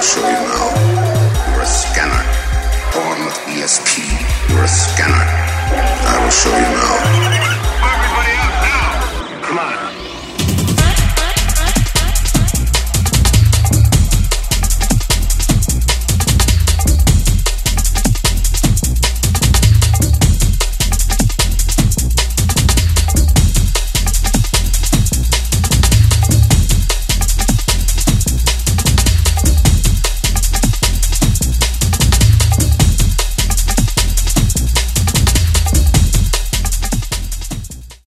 show you.